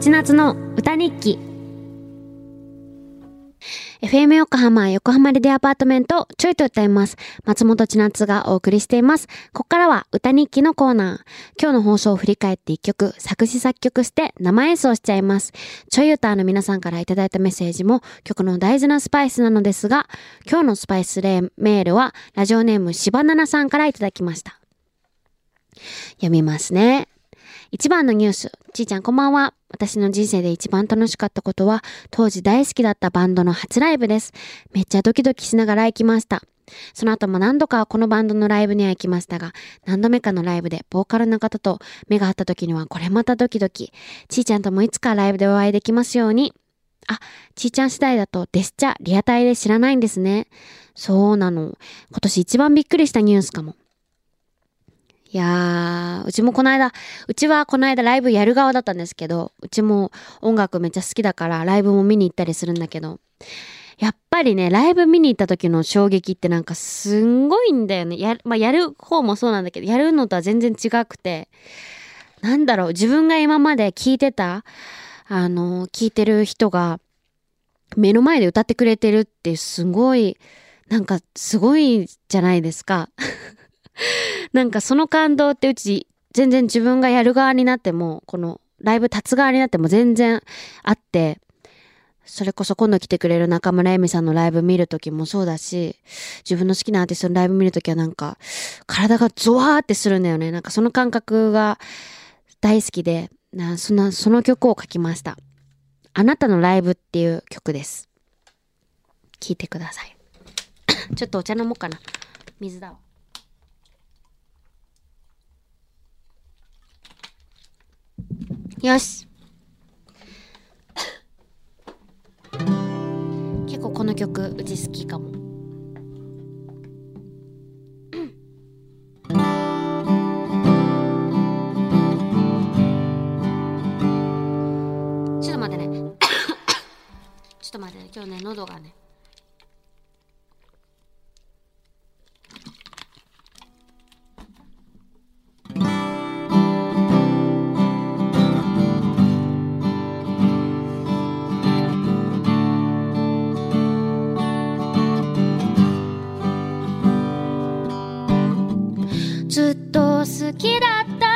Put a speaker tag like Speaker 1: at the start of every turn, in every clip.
Speaker 1: ちなつの歌日記。FM 横浜横浜レディアパートメントちょいと歌います。松本千夏がお送りしています。ここからは歌日記のコーナー。今日の放送を振り返って一曲作詞作曲して生演奏しちゃいます。ちょい歌の皆さんからいただいたメッセージも曲の大事なスパイスなのですが今日のスパイスレメールはラジオネームしばななさんからいただきました。読みますね。一番のニュース。ちーちゃんこんばんは。私の人生で一番楽しかったことは、当時大好きだったバンドの初ライブです。めっちゃドキドキしながら行きました。その後も何度かこのバンドのライブには行きましたが、何度目かのライブでボーカルの方と目が合った時にはこれまたドキドキ。ちーちゃんともいつかライブでお会いできますように。あ、ちーちゃん次第だとデスチャリアタイで知らないんですね。そうなの。今年一番びっくりしたニュースかも。いやー、うちもこの間、うちはこの間ライブやる側だったんですけど、うちも音楽めっちゃ好きだからライブも見に行ったりするんだけど、やっぱりね、ライブ見に行った時の衝撃ってなんかすんごいんだよね。や、まあ、やる方もそうなんだけど、やるのとは全然違くて、なんだろう、自分が今まで聞いてた、あの、聞いてる人が、目の前で歌ってくれてるってすごい、なんかすごいじゃないですか。なんかその感動ってうち全然自分がやる側になっても、このライブ立つ側になっても全然あって、それこそ今度来てくれる中村恵美さんのライブ見るときもそうだし、自分の好きなアーティストのライブ見るときはなんか、体がゾワーってするんだよね。なんかその感覚が大好きで、なその、その曲を書きました。あなたのライブっていう曲です。聴いてください。ちょっとお茶飲もうかな。水だわ。よし。結構この曲うち好きかも。ちょっと待ってね。ちょっと待ってね。今日ね喉がね。ずっと好きだった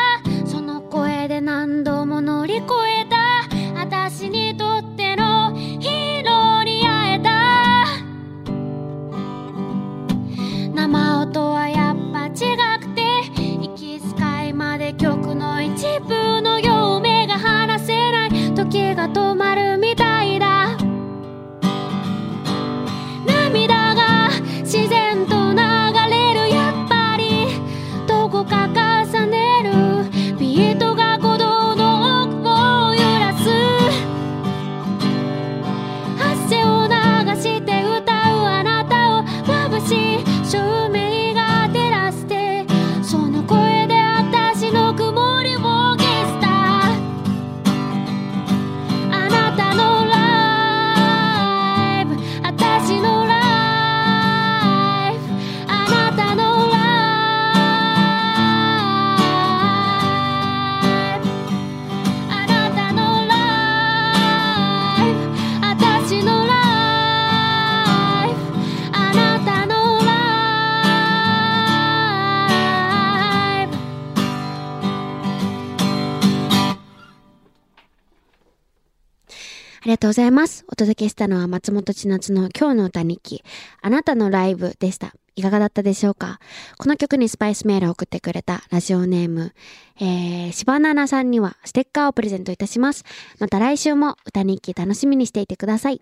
Speaker 1: ありがとうございます。お届けしたのは松本千夏の今日の歌日記、あなたのライブでした。いかがだったでしょうか？この曲にスパイスメールを送ってくれたラジオネーム、えー、しばななさんにはステッカーをプレゼントいたします。また来週も歌日記楽しみにしていてください。